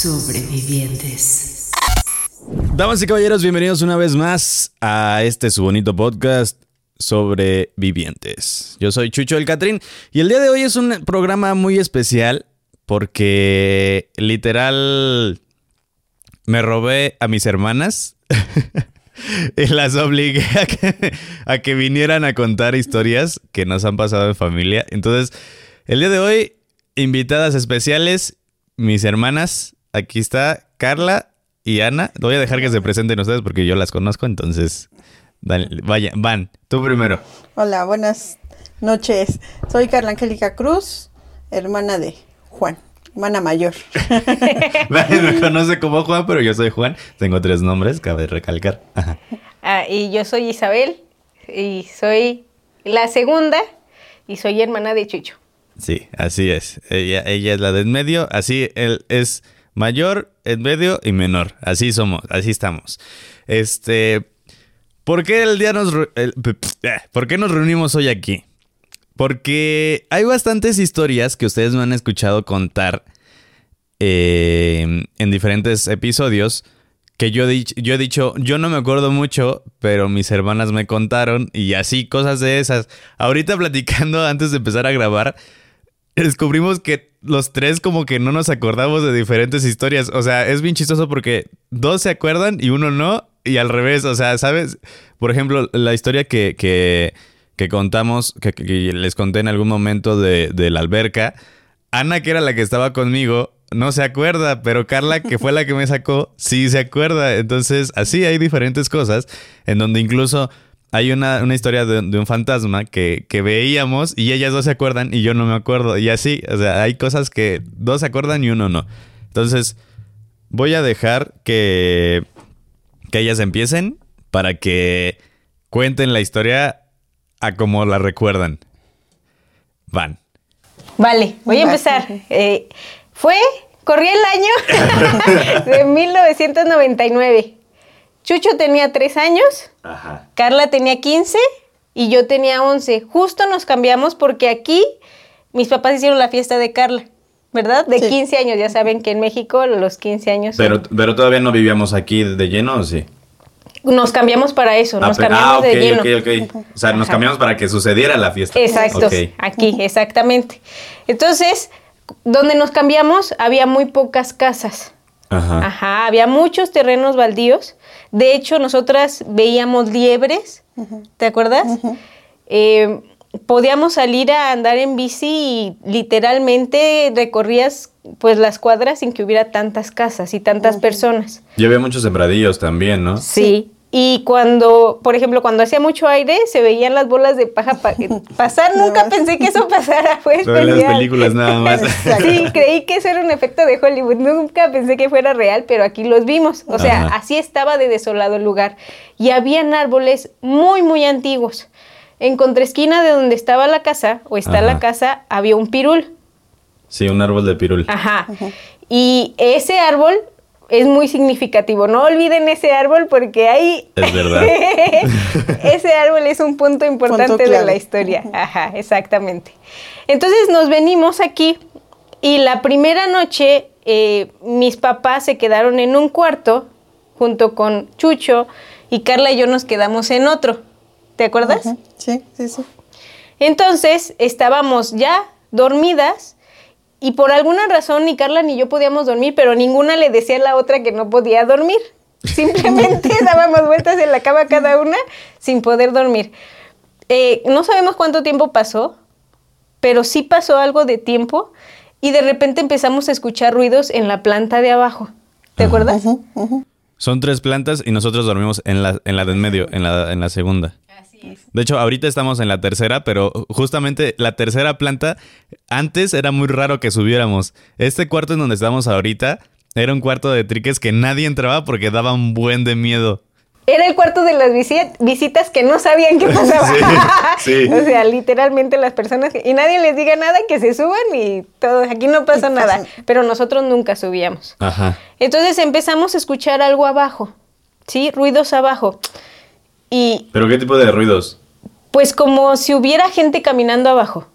Sobrevivientes. Damas y caballeros, bienvenidos una vez más a este su bonito podcast sobrevivientes. Yo soy Chucho el Catrín y el día de hoy es un programa muy especial porque literal me robé a mis hermanas y las obligué a que, a que vinieran a contar historias que nos han pasado en familia. Entonces, el día de hoy, invitadas especiales, mis hermanas. Aquí está Carla y Ana. Voy a dejar que se presenten ustedes porque yo las conozco, entonces dale, vaya, van, tú primero. Hola, buenas noches. Soy Carla Angélica Cruz, hermana de Juan, hermana mayor. Nadie me conoce como Juan, pero yo soy Juan. Tengo tres nombres, cabe recalcar. Ah, y yo soy Isabel y soy la segunda y soy hermana de Chucho. Sí, así es. Ella, ella es la de en medio, así él es mayor, en medio y menor. Así somos, así estamos. Este, ¿por qué el día nos eh, ¿Por qué nos reunimos hoy aquí? Porque hay bastantes historias que ustedes me han escuchado contar eh, en diferentes episodios que yo, yo he dicho, yo no me acuerdo mucho, pero mis hermanas me contaron y así, cosas de esas. Ahorita platicando antes de empezar a grabar, descubrimos que los tres como que no nos acordamos de diferentes historias. O sea, es bien chistoso porque dos se acuerdan y uno no, y al revés. O sea, ¿sabes? Por ejemplo, la historia que, que, que contamos, que, les conté en algún momento de, de la alberca, Ana, que era la que estaba conmigo, no se acuerda, pero Carla, que fue la que me sacó, sí se acuerda. Entonces, así hay diferentes cosas en donde incluso hay una, una historia de, de un fantasma que, que veíamos y ellas dos se acuerdan y yo no me acuerdo. Y así, o sea, hay cosas que dos se acuerdan y uno no. Entonces, voy a dejar que, que ellas empiecen para que cuenten la historia a como la recuerdan. Van. Vale, voy a empezar. Eh, fue, corría el año de 1999. Chucho tenía tres años, Ajá. Carla tenía 15 y yo tenía 11. Justo nos cambiamos porque aquí mis papás hicieron la fiesta de Carla, ¿verdad? De Sí. 15 años. Ya saben que en México los 15 años son- Pero, pero todavía no vivíamos aquí de lleno, ¿o sí? nos cambiamos para eso, nos Ah, pe- cambiamos ah, ok, de lleno. ok, ok. O sea, nos cambiamos para que sucediera la fiesta. Exacto, aquí, exactamente. Entonces, donde nos cambiamos había muy pocas casas. Ajá. Ajá, había muchos terrenos baldíos. De hecho, nosotras veíamos liebres, ¿te acuerdas? Eh, podíamos salir a andar en bici y literalmente recorrías pues las cuadras sin que hubiera tantas casas y tantas personas. Y había muchos sembradillos también, ¿no? Sí. Y cuando, por ejemplo, cuando hacía mucho aire, se veían las bolas de paja pa- pasar. Nunca pensé que eso pasara. Fue Solo en las especial. películas nada más. Sí, creí que eso era un efecto de Hollywood. Nunca pensé que fuera real, pero aquí los vimos. O sea, Ajá. así estaba de desolado el lugar. Y habían árboles muy, muy antiguos. En contraesquina de donde estaba la casa, o está Ajá. la casa, había un pirul. Sí, un árbol de pirul. Ajá. Y ese árbol es muy significativo. No olviden ese árbol porque ahí... Es verdad. ese árbol es un punto importante Punto de la historia. Ajá, exactamente. Entonces nos venimos aquí y la primera noche eh, mis papás se quedaron en un cuarto junto con Chucho y Carla y yo nos quedamos en otro. ¿Te acuerdas? Sí, sí, sí. Entonces estábamos ya dormidas y por alguna razón ni Carla ni yo podíamos dormir, pero ninguna le decía a la otra que no podía dormir. Simplemente dábamos vueltas en la cama cada una sin poder dormir. Eh, no sabemos cuánto tiempo pasó, pero sí pasó algo de tiempo y de repente empezamos a escuchar ruidos en la planta de abajo. ¿Te acuerdas? Son tres plantas y nosotros dormimos en la, en la de en medio, en la, en la segunda. De hecho, ahorita estamos en la tercera, pero justamente la tercera planta, antes era muy raro que subiéramos. Este cuarto en donde estamos ahorita era un cuarto de triques que nadie entraba porque daba un buen de miedo. Era el cuarto de las visi- visitas que no sabían qué pasaba. Sí, sí. O sea, literalmente las personas que- y nadie les diga nada, que se suban y todo, aquí no pasa nada. Pero nosotros nunca subíamos. Ajá. Entonces empezamos a escuchar algo abajo, ¿sí? Ruidos abajo. Y ¿Pero qué tipo de ruidos? pues como si hubiera gente caminando abajo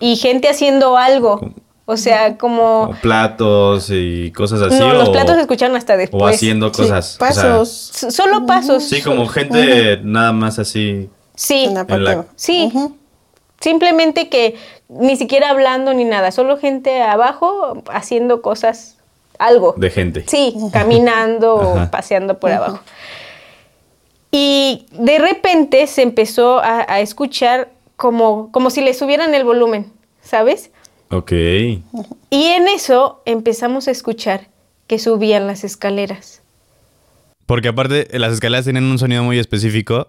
y gente haciendo algo. O sea, como... Como platos y cosas así. no, los o- platos se escucharon hasta después. O haciendo Sí, cosas. o sea, pasos. S- Solo pasos. sí, como gente nada más así. Sí, en la. Simplemente que ni siquiera hablando ni nada, solo gente abajo haciendo cosas, algo. De gente. Sí, caminando o paseando por abajo. Y de repente se empezó a, a escuchar como, como si le subieran el volumen, ¿sabes? Ok. Y en eso empezamos a escuchar que subían las escaleras. Porque aparte, las escaleras tienen un sonido muy específico.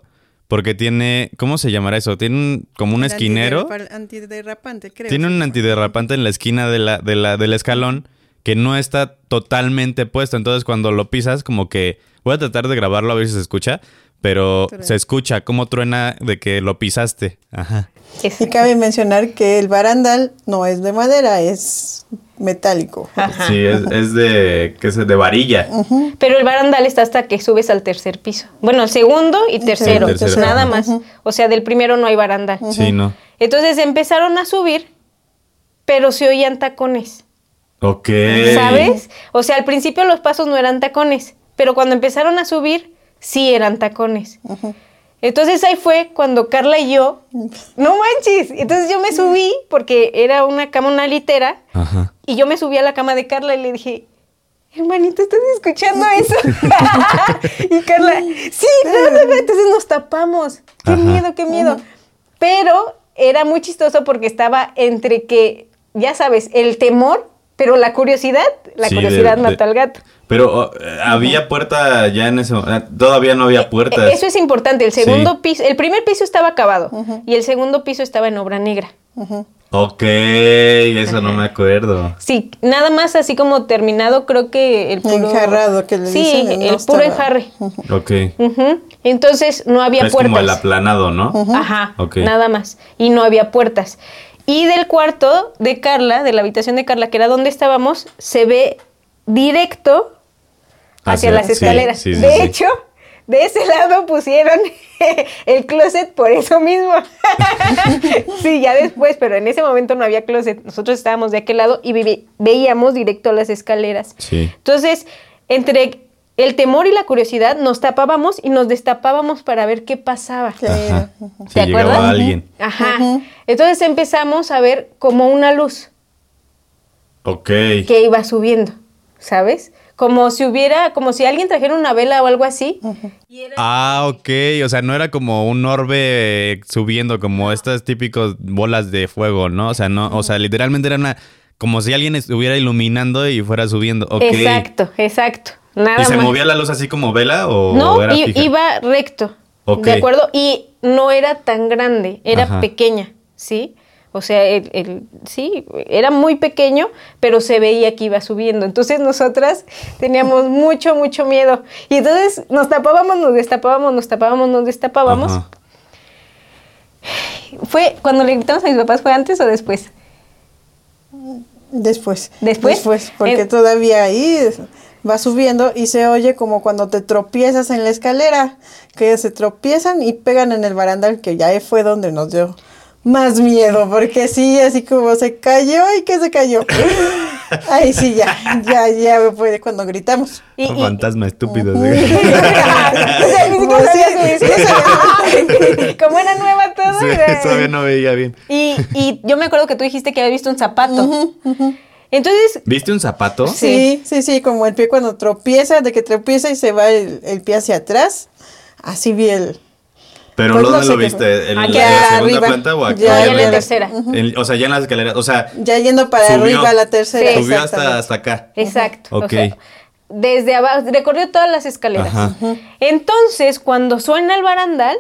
Porque tiene. ¿Cómo se llamará eso? Tiene un- como un El esquinero. Antiderrapante, creo. Tiene un antiderrapante en la esquina de la, de la, del escalón que no está totalmente puesto. Entonces, cuando lo pisas, como que. Voy a tratar de grabarlo a ver si se escucha. Pero se escucha cómo truena de que lo pisaste. Ajá. Y cabe mencionar que el barandal no es de madera, es metálico. Ajá. Sí, es, es de. ¿Qué es? De varilla. Pero el barandal está hasta que subes al tercer piso. Bueno, el segundo y tercero, tercero. nada más. O sea, del primero no hay barandal. Sí, ¿no? Entonces empezaron a subir, pero se oían tacones, Ok. ¿sabes? O sea, al principio los pasos no eran tacones, pero cuando empezaron a subir, sí eran tacones. Entonces ahí fue cuando Carla y yo, no manches, entonces yo me subí porque era una cama, una litera, Ajá. y yo me subí a la cama de Carla y le dije, hermanito, ¿estás escuchando eso? y Carla, sí, no, no, no". entonces nos tapamos. Qué Ajá. miedo, qué miedo. Pero era muy chistoso porque estaba entre que, ya sabes, el temor, pero la curiosidad, la Sí, de- curiosidad de- mata al gato. Pero oh, eh, había puerta ya en ese momento. Todavía no había puertas. Eh, Eso es importante. El segundo Sí. piso, el primer piso estaba acabado y el segundo piso estaba en obra negra. Ok, eso no me acuerdo. Sí, nada más así como terminado, creo que el puro... Enjarrado, que le Sí, dicen, el no puro enjarre. Ok. Entonces no había es puertas. como el aplanado, ¿no? Ajá, Ok. nada más. Y no había puertas. Y del cuarto de Carla, de la habitación de Carla, que era donde estábamos, se ve directo hacia las escaleras. sí, sí, de sí. hecho, de ese lado pusieron el closet por eso mismo. sí, ya después, pero en ese momento no había closet. Nosotros estábamos de aquel lado y veíamos directo las escaleras. Sí. Entonces, entre el temor y la curiosidad, nos tapábamos y nos destapábamos para ver qué pasaba. Ajá. ¿Te acuerdas? alguien. Ajá. Entonces empezamos a ver como una luz Ok. que iba subiendo, ¿sabes? Como si hubiera, como si alguien trajera una vela o algo así. Y era- Ah, ok. O sea, no era como un orbe subiendo, como estas típicas bolas de fuego, ¿no? O sea, no, o sea, literalmente era una. Como si alguien estuviera iluminando y fuera subiendo. Ok. Exacto, exacto. Nada ¿Y se más. movía la luz así como vela o No, era i- fija? iba recto. Ok. ¿De acuerdo? Y no era tan grande, era Ajá. pequeña, ¿sí? O sea, el, el- sí, era muy pequeño, pero se veía que iba subiendo. Entonces nosotras teníamos mucho, mucho miedo. Y entonces nos tapábamos, nos destapábamos, nos tapábamos, nos destapábamos. Ajá. ¿Fue cuando le gritamos a mis papás, fue antes o después? Después. ¿Después? Después, porque En- todavía ahí va subiendo y se oye como cuando te tropiezas en la escalera, que se tropiezan y pegan en el barandal, que ya fue donde nos dio más miedo, porque sí, así como se cayó y que se cayó. Ahí sí, ya, ya, ya fue cuando gritamos. Y- Un y- fantasma estúpido. Como era nueva todo. Sí, todavía no veía bien. Y, y yo me acuerdo que tú dijiste que había visto un zapato. Entonces, ¿Viste un zapato? Sí, sí, sí, como el pie cuando tropieza, de que tropieza y se va el, el pie hacia atrás. Así vi el. ¿Pero Pues dónde no sé lo viste? ¿En, Aquí la- en la arriba. segunda planta o aquí? Ya, no, ya en la la- tercera. En- o sea, ya en las escaleras. O sea, Ya yendo para Subió. arriba a la tercera. Sí. subió hasta, hasta acá. Exacto. o Ok. sea, desde abajo, recorrió todas las escaleras. Ajá. Entonces, cuando suena el barandal,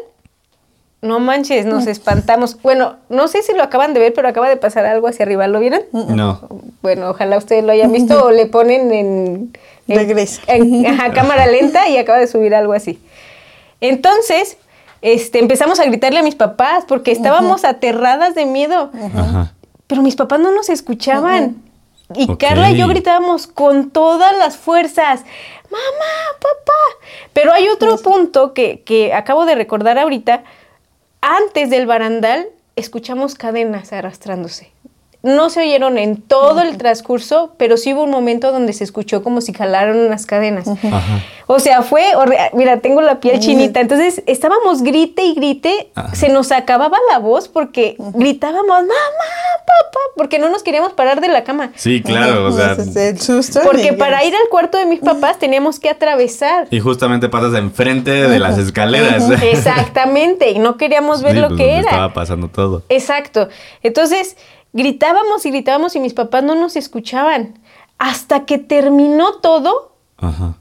No manches, nos espantamos. Bueno, no sé si lo acaban de ver, pero acaba de pasar algo hacia arriba. ¿Lo vieron? No. Bueno, ojalá ustedes lo hayan visto o le ponen en, en- Regresa. en- ajá, cámara lenta y acaba de subir algo así. Entonces, este, empezamos a gritarle a mis papás porque estábamos aterradas de miedo. Ajá. Pero mis papás no nos escuchaban. Y. Carla y yo gritábamos con todas las fuerzas, mamá, papá. Pero hay otro punto que, que acabo de recordar ahorita. Antes del barandal escuchamos cadenas arrastrándose. No se oyeron en todo el transcurso, pero sí hubo un momento donde se escuchó como si jalaron unas cadenas. Ajá. O sea, fue, mira, tengo la piel chinita. Entonces estábamos grite y grite, Ajá. se nos acababa la voz porque gritábamos, mamá, papá, porque no nos queríamos parar de la cama. Sí, claro, o sea. Porque para ir al cuarto de mis papás teníamos que atravesar. Y justamente pasas enfrente de las escaleras. Exactamente, y no queríamos ver Sí, lo pues, que donde era. Estaba pasando todo. Exacto. Entonces, gritábamos y gritábamos y mis papás no nos escuchaban. Hasta que terminó todo, Ajá.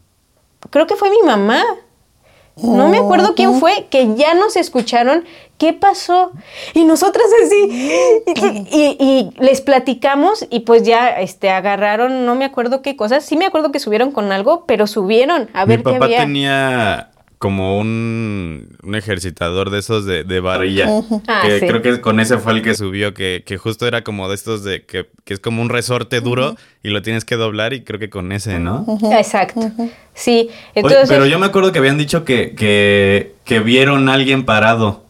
creo que fue mi mamá. No me acuerdo quién fue, que ya nos escucharon. ¿Qué pasó? Y nosotras así. Y, y- y les platicamos y pues ya este, agarraron, no me acuerdo qué cosas. Sí me acuerdo que subieron con algo, pero subieron a ver Mi qué papá había. tenía como un, un ejercitador de esos de, de varilla. Ah, que sí. creo que con ese fue el que subió, que, que justo era como de estos de que, que es como un resorte duro y lo tienes que doblar y creo que con ese, ¿no? Exacto. Sí. Oye, Entonces, pero yo me acuerdo que habían dicho que, que, que vieron a alguien parado.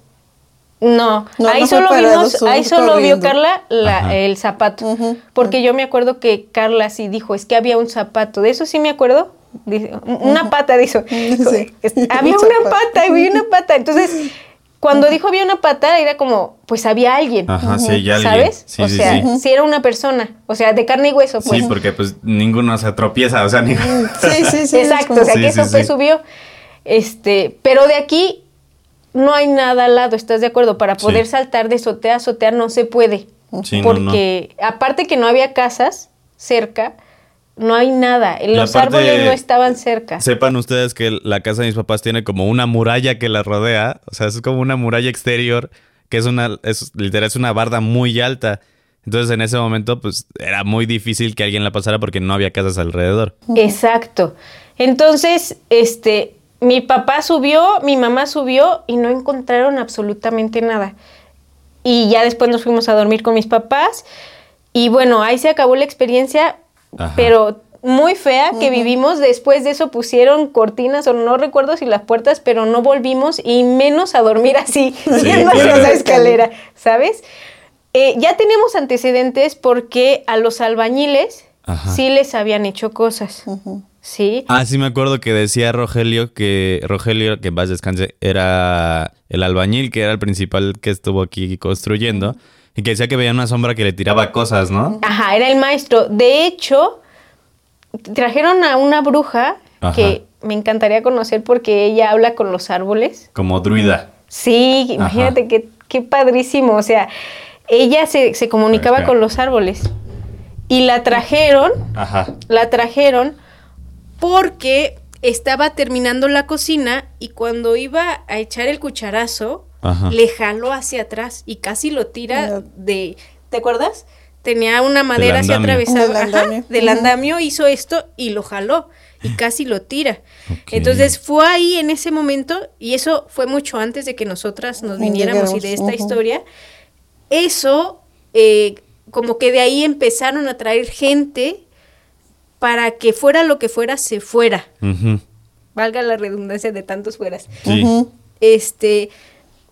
No, No, ahí no solo parado, vimos, ahí solo vio. Carla la- el zapato, porque yo me acuerdo que Carla sí dijo, es que había un zapato, de eso sí me acuerdo, una pata dijo, Sí. Había Un una pata, había una pata, entonces cuando dijo había una pata era como, pues había alguien, Ajá, sí, alguien. ¿sabes? Sí, o sí, sea, sí. sí era una persona, o sea, de carne y hueso, pues. Sí, porque pues ninguno se tropieza, o sea, ni... Sí, sí, sí. Exacto, o sea, Sí, que sí, eso sí. subió. Este, pero de aquí no hay nada al lado, ¿estás de acuerdo? Para poder Sí. saltar de azotea a azotea no se puede. Sí, no, no. porque aparte que no había casas cerca, no hay nada. Los árboles no estaban cerca. Sepan ustedes que la casa de mis papás tiene como una muralla que la rodea, o sea, es como una muralla exterior, que es una, es literal, es una barda muy alta. Entonces en ese momento, pues era muy difícil que alguien la pasara porque no había casas alrededor. Exacto. Entonces, este, mi papá subió, mi mamá subió y no encontraron absolutamente nada. Y ya después nos fuimos a dormir con mis papás. Y bueno, ahí se acabó la experiencia, Ajá. pero muy fea que vivimos. Después de eso pusieron cortinas o no recuerdo si las puertas, pero no volvimos y menos a dormir así, yendo hacia la escalera, ¿sabes? Eh, ya tenemos antecedentes porque a los albañiles Ajá. sí les habían hecho cosas. Sí. Ah, sí me acuerdo que decía Rogelio que Rogelio, que en paz descanse, era el albañil, que era el principal que estuvo aquí construyendo, y que decía que veía una sombra que le tiraba cosas, ¿no? Ajá, era el maestro. De hecho, trajeron a una bruja Ajá. que me encantaría conocer porque ella habla con los árboles. Como druida. Sí, imagínate qué, qué padrísimo. O sea, ella se, se comunicaba con los árboles. Y la trajeron, Ajá. la trajeron porque estaba terminando la cocina y cuando iba a echar el cucharazo, Ajá. le jaló hacia atrás y casi lo tira de... ¿Te acuerdas? Tenía una madera así atravesada. Del ajá, andamio. del andamio hizo esto y lo jaló y casi lo tira. Entonces fue ahí en ese momento y eso fue mucho antes de que nosotras nos viniéramos y de esta historia. Eso, eh, como que de ahí empezaron a traer gente para que fuera lo que fuera, se fuera. Valga la redundancia de tantos fueras. Sí. Este,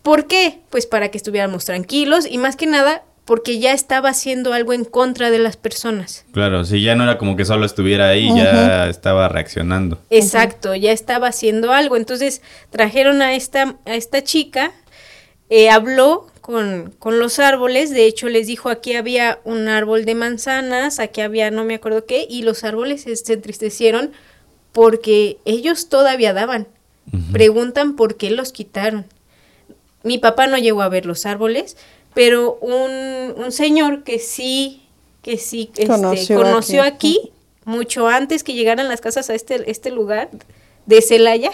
¿por qué? Pues para que estuviéramos tranquilos y más que nada porque ya estaba haciendo algo en contra de las personas. Claro, sí, ya no era como que solo estuviera ahí, ya estaba reaccionando. Exacto, ya estaba haciendo algo. Entonces trajeron a esta, a esta chica, eh, habló con, con los árboles, de hecho les dijo aquí había un árbol de manzanas, aquí había no me acuerdo qué, y los árboles se, se entristecieron porque ellos todavía daban. Preguntan por qué los quitaron. Mi papá no llegó a ver los árboles, pero un, un señor que sí, que sí este, Conoció conoció, aquí. aquí, mucho antes que llegaran las casas a este, este lugar de Celaya,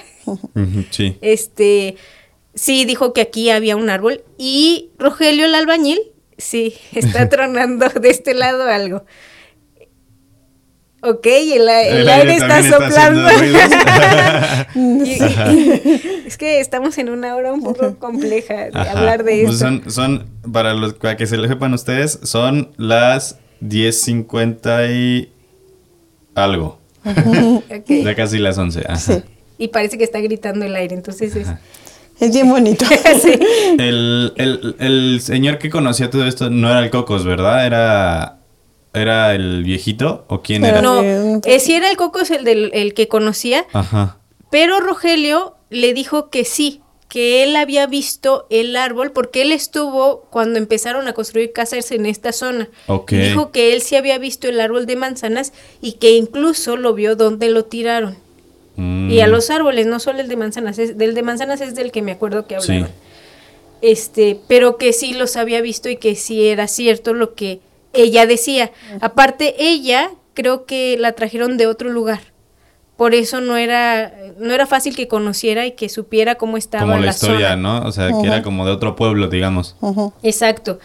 Sí. este, sí dijo que aquí había un árbol y Rogelio el albañil, sí, está tronando de este lado algo. Ok, el, el El aire aire está soplando. es que estamos en una hora un poco compleja de Ajá. hablar de Pues esto. son, son, para, los, para que se lo sepan ustedes, son las 10.50 y algo. Ya casi las 11. Ajá. Sí. Y parece que está gritando el aire, entonces es... Es bien bonito. Sí. El, el, el señor que conocía todo esto no era el Cocos, ¿verdad? Era, era el viejito o quién Era- era. No, Eh, eh, sí era el Coco, es el, del, el que conocía, Ajá. pero Rogelio le dijo que sí, que él había visto el árbol porque él estuvo cuando empezaron a construir casas en esta zona. Dijo que él sí había visto el árbol de manzanas y que incluso lo vio donde lo tiraron. Mm. Y a los árboles, no solo el de manzanas, es, del de manzanas es del que me acuerdo que Sí. hablaban. Este, pero que sí los había visto y que sí era cierto lo que ella decía. Aparte, ella creo que la trajeron de otro lugar. Por eso no era, no era fácil que conociera y que supiera cómo estaba Como la, la historia, zona. ¿no? O sea, que era como de otro pueblo, digamos. Exacto.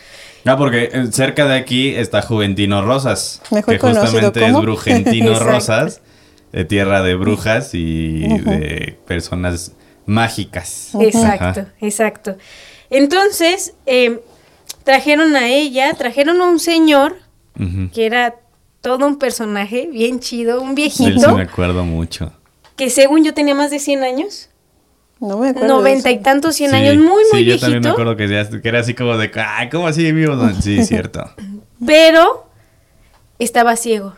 Ah, porque eh, cerca de aquí está Juventino Rosas, Mejor que conocido justamente es. Brujentino. Rosas, de tierra de brujas y de personas mágicas. Exacto, Ajá. exacto. Entonces, eh, trajeron a ella, trajeron a un señor que era todo un personaje bien chido, un viejito, sí me acuerdo mucho. que según yo tenía más de 100 años, No me acuerdo. de noventa y eso. tantos, 100 Sí, años, muy, muy sí, yo también me viejito, acuerdo que, era así como de, ay, ¿cómo así vivo? Sí, cierto. pero estaba ciego.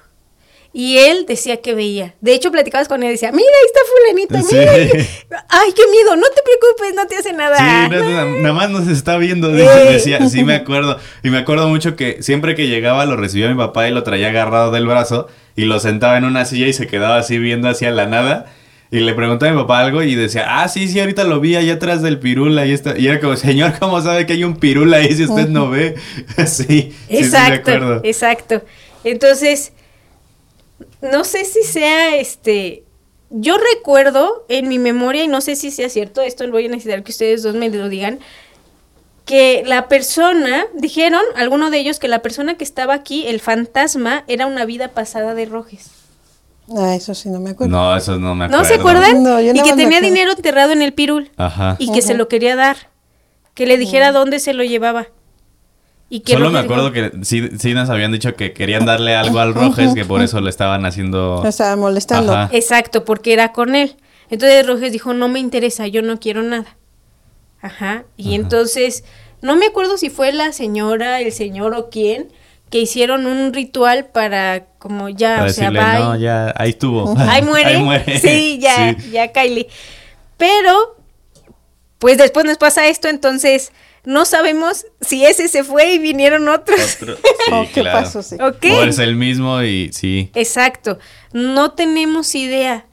Y él decía que veía. De hecho, platicabas con él y decía, mira, ahí está fulanito, Sí. mira. ahí". Ay, qué miedo, no te preocupes, no te hace nada. Sí, no, nada más nos está viendo, Sí. decía, sí me acuerdo. Y me acuerdo mucho que siempre que llegaba lo recibía mi papá y lo traía agarrado del brazo y lo sentaba en una silla y se quedaba así viendo hacia la nada. Y le preguntaba a mi papá algo y decía, ah, sí, sí, ahorita lo vi allá atrás del pirul, ahí está. Y era como, señor, ¿cómo sabe que hay un pirul ahí si usted no ve? sí, sí, sí, Exacto, acuerdo. exacto. Entonces, no sé si sea este. Yo recuerdo en mi memoria, y no sé si sea cierto, esto voy a necesitar que ustedes dos me lo digan, que la persona, dijeron, alguno de ellos, que la persona que estaba aquí, el fantasma, era una vida pasada de Rojes. Ah, eso sí, no me acuerdo. No, eso no me acuerdo. ¿No se acuerdan? No, yo y que tenía acuerdo. dinero enterrado en el pirul Ajá. y que se lo quería dar, que le dijera dónde se lo llevaba. Y que Solo me Roges acuerdo dijo- que sí, sí nos habían dicho que querían darle algo al Rojes, que por eso le estaban haciendo... Me estaba molestando. Ajá. Exacto, porque era con él. Entonces Roges dijo, no me interesa, yo no quiero nada. Ajá. Y entonces, no me acuerdo si fue la señora, el señor o quién, que hicieron un ritual para como ya, Para o sea, bye. no, ya, ahí estuvo. Ahí muere. Ahí muere. Sí, ya, Sí. ya, Kylie. Pero, pues después nos pasa esto, entonces no sabemos si ese se fue y vinieron otros. Otro- Oh, ¿Qué claro. pasó? Sí. O es el mismo y sí. Exacto. No tenemos idea.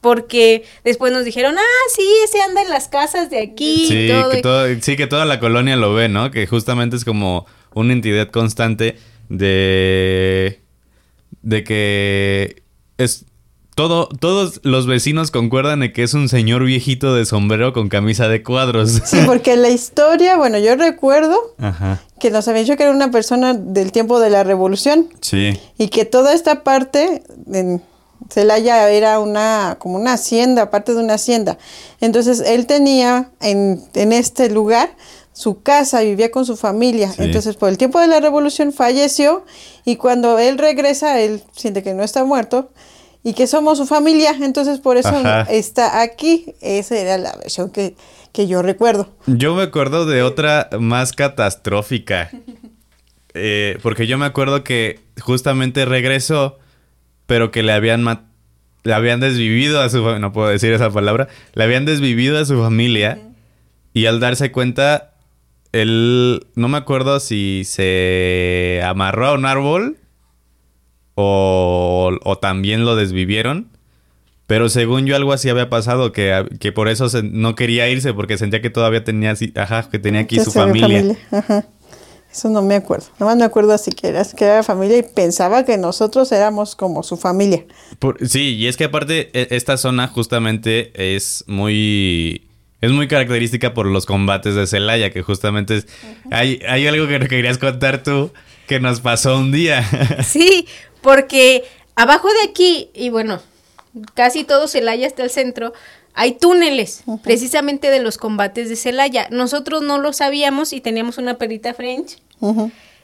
Porque después nos dijeron, ah, sí, ese anda en las casas de aquí Sí y todo. que todo- sí, que toda la colonia lo ve, ¿no? Que justamente es como una entidad constante de. de que es. Todo, todos los vecinos concuerdan en que es un señor viejito de sombrero con camisa de cuadros. Sí, porque la historia, bueno, yo recuerdo Ajá. que nos habían dicho que era una persona del tiempo de la revolución Sí. y que toda esta parte en Celaya era una como una hacienda, parte de una hacienda. Entonces él tenía en, en este lugar su casa, vivía con su familia. Sí. Entonces por el tiempo de la revolución falleció y cuando él regresa, él siente que no está muerto y que somos su familia. Entonces por eso Ajá. está aquí. Esa era la versión que, que yo recuerdo. Yo me acuerdo de otra más catastrófica. Eh, porque yo me acuerdo que justamente regresó, pero que le habían le habían desvivido a su fa- no puedo decir esa palabra, le habían desvivido a su familia y al darse cuenta él no me acuerdo si se amarró a un árbol o, o también lo desvivieron. Pero según yo algo así había pasado, que, que por eso se- no quería irse, porque sentía que todavía tenía, así- ajá, que tenía aquí su familia. Ajá. Eso no me acuerdo. Nada más me acuerdo así que era, que era familia y pensaba que nosotros éramos como su familia. Por- sí, y es que aparte e- esta zona justamente es muy... es muy característica por los combates de Celaya, que justamente es... Hay, hay algo que querías contar tú que nos pasó un día. Sí, porque abajo de aquí, y bueno, casi todo Celaya hasta el centro, hay túneles, precisamente de los combates de Celaya. Nosotros no lo sabíamos y teníamos una perrita French.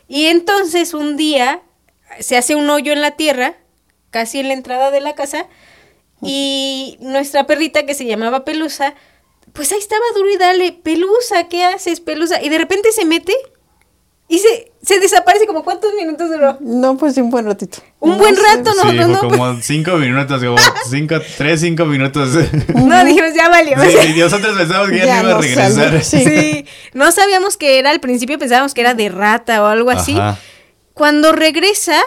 Y entonces un día se hace un hoyo en la tierra, casi en la entrada de la casa, y nuestra perrita que se llamaba Pelusa, pues ahí estaba duro y dale, Pelusa, ¿qué haces, Pelusa? Y de repente se mete y se, se desaparece como cuántos minutos duró. No, pues un buen ratito. Un buen sé. rato, no, sí, no, fue no. como cinco minutos, como cinco, tres, cinco minutos. No, dijimos, ya valió. Sí, y nosotros pensamos que ya, Ya no iba a regresar. sí. Sí, no sabíamos que era, al principio pensábamos que era de rata o algo así. Ajá. Cuando regresa,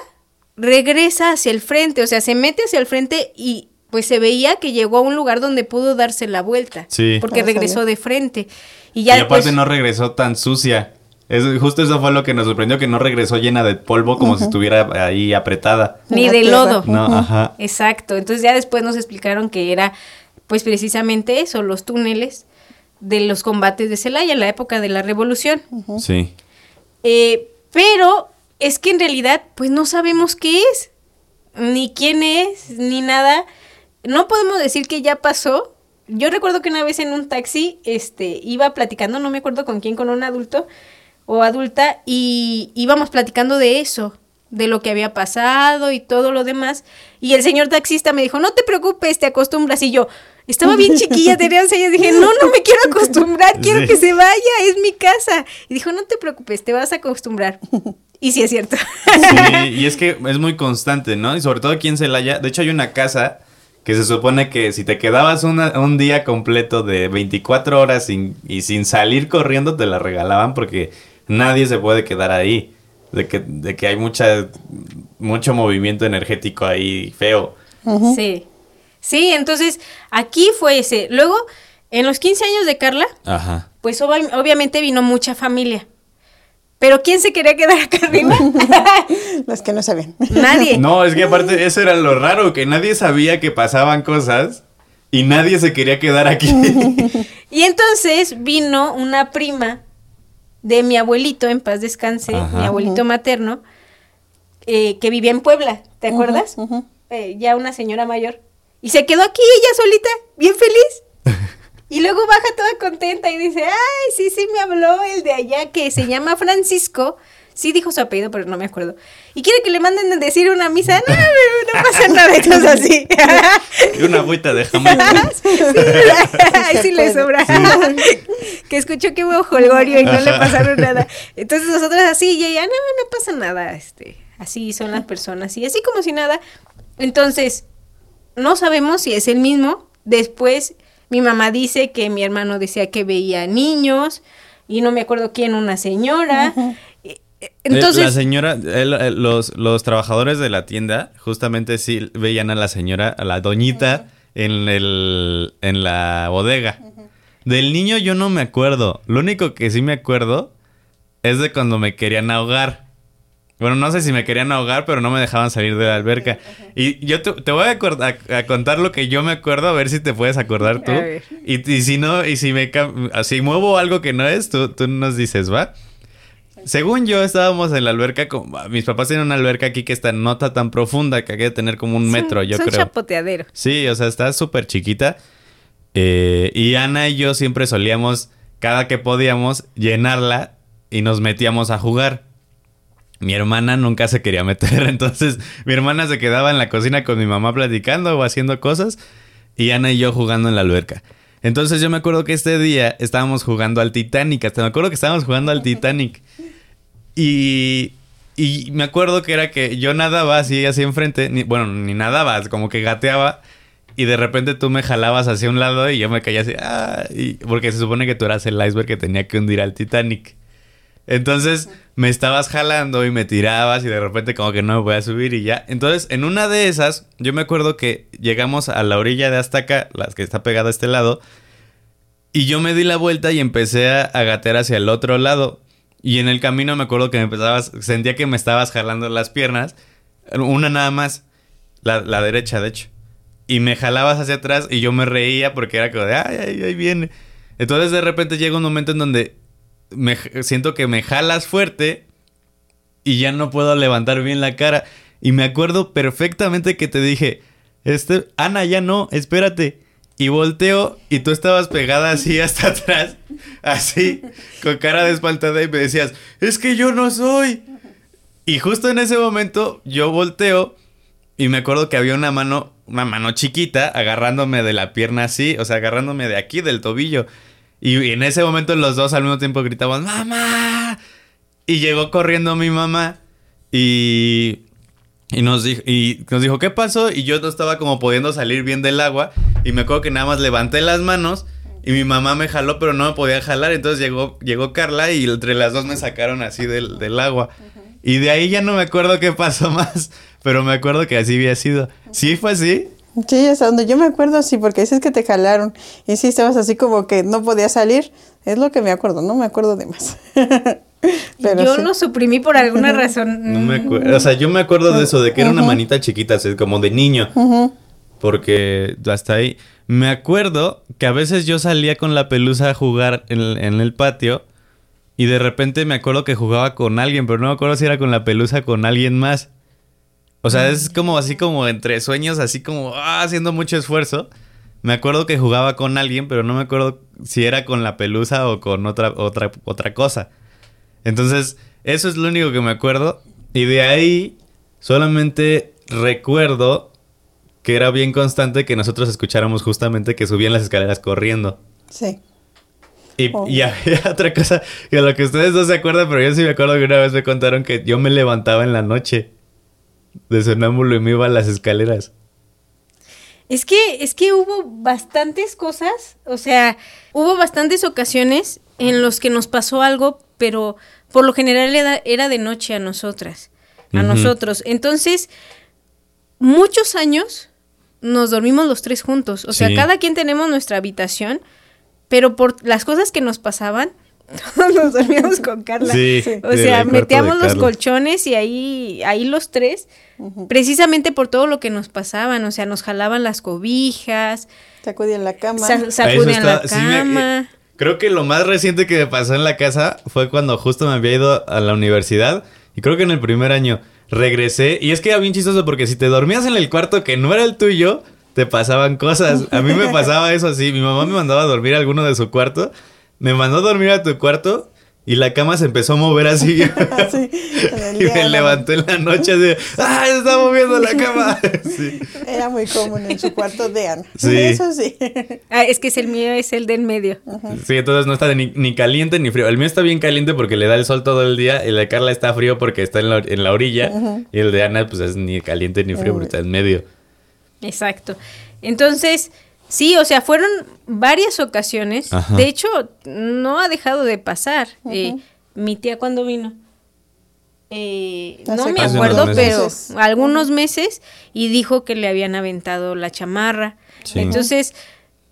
regresa hacia el frente, o sea, se mete hacia el frente y pues se veía que llegó a un lugar donde pudo darse la vuelta. Sí. Porque regresó de frente. Y y ya aparte después- no regresó tan sucia. Es, justo eso fue lo que nos sorprendió, que no regresó llena de polvo como si estuviera ahí apretada. ni de lodo. No, ajá. Exacto. Entonces ya después nos explicaron que era pues precisamente eso, los túneles de los combates de Celaya en la época de la revolución. Sí. Eh, pero es que en realidad, pues no sabemos qué es, ni quién es, ni nada. No podemos decir que ya pasó. Yo recuerdo que una vez en un taxi, este, iba platicando, no me acuerdo con quién, con un adulto o adulta, y íbamos platicando de eso, de lo que había pasado y todo lo demás. Y el señor taxista me dijo, no te preocupes, te acostumbras. Y yo, estaba bien chiquilla, tenía 11 años, dije, no, no me quiero acostumbrar, quiero Sí. que se vaya, es mi casa. Y dijo, no te preocupes, te vas a acostumbrar. Y sí es cierto. Sí, y es que es muy constante, ¿no? Y sobre todo aquí en Celaya. De hecho, hay una casa que se supone que si te quedabas una- un día completo de 24 horas sin, y sin salir corriendo, te la regalaban porque nadie se puede quedar ahí. De que, de que hay mucha, mucho movimiento energético ahí feo. Sí. Sí, entonces aquí fue ese. Luego, en los 15 años de Carla, Ajá. pues obvi- obviamente vino mucha familia. Pero ¿quién se quería quedar acá arriba? Las que no saben. Nadie. No, es que aparte eso era lo raro, que nadie sabía que pasaban cosas y nadie se quería quedar aquí. Y entonces vino una prima de mi abuelito, en paz descanse, Ajá. mi abuelito materno, eh, que vivía en Puebla, ¿te acuerdas? Eh, ya una señora mayor. Y se quedó aquí ella solita, bien feliz. Y luego baja toda contenta y dice, ay, sí, sí, me habló el de allá que se llama Francisco. Sí dijo su apellido, pero no me acuerdo. Y quiere que le manden a decir una misa. No, no, pasa nada, entonces así. y una agüita de jamaica. Sí, Ay, sí le sobra. que escuchó que hubo jolgorio y no le pasaron nada. Entonces nosotros así y ella, no, no pasa nada. Este, así son las personas y así como si nada. Entonces, no sabemos si es el mismo. Después, mi mamá dice que mi hermano decía que veía niños y no me acuerdo quién, una señora. Entonces, la señora, el- el- los, los trabajadores de la tienda, justamente sí veían a la señora, a la doñita, en, el, en la bodega. Del niño yo no me acuerdo. Lo único que sí me acuerdo es de cuando me querían ahogar. Bueno, no sé si me querían ahogar, pero no me dejaban salir de la alberca. Y yo te, te voy a, acor- a- a contar lo que yo me acuerdo, a ver si te puedes acordar tú. Y, y si no, y si me si muevo algo que no es, tú, tú nos dices, ¿va? Según yo, estábamos en la alberca. Con, mis papás tienen una alberca aquí que está no está tan profunda, que hay que tener como un metro, son, yo son creo. chapoteaderos. Sí, o sea, está súper chiquita. Eh, y Ana y yo siempre solíamos, cada que podíamos, llenarla y nos metíamos a jugar. Mi hermana nunca se quería meter, entonces mi hermana se quedaba en la cocina con mi mamá platicando o haciendo cosas y Ana y yo jugando en la alberca. Entonces yo me acuerdo que este día estábamos jugando al Titanic, hasta me acuerdo que estábamos jugando al Titanic. Y, y me acuerdo que era que yo nadaba así, así enfrente, ni, bueno, ni nadaba, como que gateaba. Y de repente tú me jalabas hacia un lado y yo me caía así, ah, y- porque se supone que tú eras el iceberg que tenía que hundir al Titanic. Entonces me estabas jalando y me tirabas y de repente como que no me voy a subir y ya. Entonces en una de esas, yo me acuerdo que llegamos a la orilla de hasta acá, las que está pegada a este lado, y yo me di la vuelta y empecé a, a gatear hacia el otro lado. Y en el camino me acuerdo que me empezabas, sentía que me estabas jalando las piernas, una nada más, la, la derecha de hecho. Y me jalabas hacia atrás y yo me reía porque era como de, ay, ay, ahí viene. Entonces de repente llega un momento en donde me, siento que me jalas fuerte y ya no puedo levantar bien la cara. Y me acuerdo perfectamente que te dije, este, Ana, ya no, espérate. Y volteo y tú estabas pegada así hasta atrás, así, con cara espantada y me decías, es que yo no soy. Y justo en ese momento yo volteo y me acuerdo que había una mano, una mano chiquita agarrándome de la pierna así, o sea, agarrándome de aquí, del tobillo. Y, en ese momento los dos al mismo tiempo gritaban, ¡Mamá! Y llegó corriendo mi mamá y, y, nos dijo, y nos dijo, ¿qué pasó? Y yo no estaba como pudiendo salir bien del agua. Y me acuerdo que nada más levanté las manos y mi mamá me jaló, pero no me podía jalar. Entonces llegó, llegó Carla y entre las dos me sacaron así del, del agua. Y de ahí ya no me acuerdo qué pasó más, pero me acuerdo que así había sido. ¿Sí fue así? Sí, hasta donde yo me acuerdo, sí, porque dices que te jalaron y sí estabas así como que no podía salir. Es lo que me acuerdo, no me acuerdo de más. Pero yo lo suprimí por alguna razón. No me acuerdo. O sea, yo me acuerdo de eso, de que era una manita chiquita, así como de niño. Porque hasta ahí. Me acuerdo que a veces yo salía con la pelusa a jugar en, en el patio. Y de repente me acuerdo que jugaba con alguien, pero no me acuerdo si era con la pelusa con alguien más. O sea, es como así como entre sueños, así como ah, haciendo mucho esfuerzo. Me acuerdo que jugaba con alguien, pero no me acuerdo si era con la pelusa o con otra, otra, otra cosa. Entonces, eso es lo único que me acuerdo. Y de ahí solamente recuerdo que era bien constante que nosotros escucháramos justamente que subían las escaleras corriendo. Sí. Y, y, había otra cosa que lo que ustedes no se acuerdan, pero yo sí me acuerdo que una vez me contaron que yo me levantaba en la noche de sonámbulo y me iba a las escaleras. Es que, es que hubo bastantes cosas, o sea, hubo bastantes ocasiones en los que nos pasó algo, pero por lo general era, de noche a nosotras, a nosotros. Entonces, muchos años nos dormimos los tres juntos. O sea, cada quien tenemos nuestra habitación, pero por las cosas que nos pasaban, todos nos dormíamos con Carla. o sea, metíamos los colchones y ahí, ahí los tres, precisamente por todo lo que nos pasaban. O sea, nos jalaban las cobijas. Sacudían la cama. sacudían la cama. Eh, creo que lo más reciente que me pasó en la casa fue cuando justo me había ido a la universidad. Y creo que en el primer año regresé. Y es que era bien chistoso porque si te dormías en el cuarto que no era el tuyo, te pasaban cosas. A mí me pasaba eso así. Mi mamá me mandaba a dormir a alguno de su cuarto me mandó a dormir a tu cuarto y la cama se empezó a mover así. y me levanté en la noche de, ¡ah, se está moviendo la cama! Era muy común en su cuarto de Ana. Sí. Eso sí. Ah, es que es el mío, es el del medio. Sí, entonces no está ni, caliente ni frío. El mío está bien caliente porque le da el sol todo el día. El de Carla está frío porque está en la, en la orilla. Y el de Ana, pues es ni caliente ni frío porque está en medio. Exacto. Entonces, Sí, o sea, fueron varias ocasiones. De hecho, no ha dejado de pasar. Eh, mi tía cuando vino. Eh, no me acuerdo, pero algunos meses y dijo que le habían aventado la chamarra. Entonces,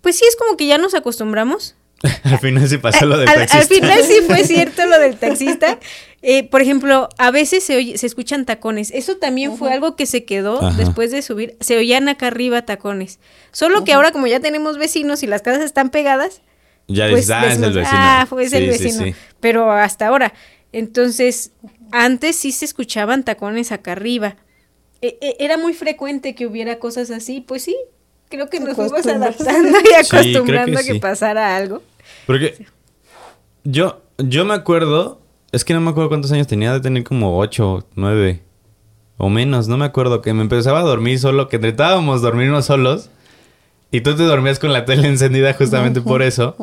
pues sí es como que ya nos acostumbramos. al final sí pasó lo del taxista. Al final sí fue cierto lo del taxista. Eh, por ejemplo, a veces se, oye, se escuchan tacones. Eso también fue algo que se quedó después de subir. Se oían acá arriba tacones. Solo que ahora como ya tenemos vecinos y las casas están pegadas. Ya pues, ah, es el vecino. Ah, fue el vecino. Pero hasta ahora. Entonces, antes sí se escuchaban tacones acá arriba. E, e, era muy frecuente que hubiera cosas así. Pues sí, creo que nos fuimos adaptando y acostumbrando a que pasara algo. Porque yo, yo me acuerdo es que no me acuerdo cuántos años tenía, de tener como 8, 9 o menos, no me acuerdo, que me empezaba a dormir solo, que intentábamos dormirnos solos. Y tú te dormías con la tele encendida justamente por eso.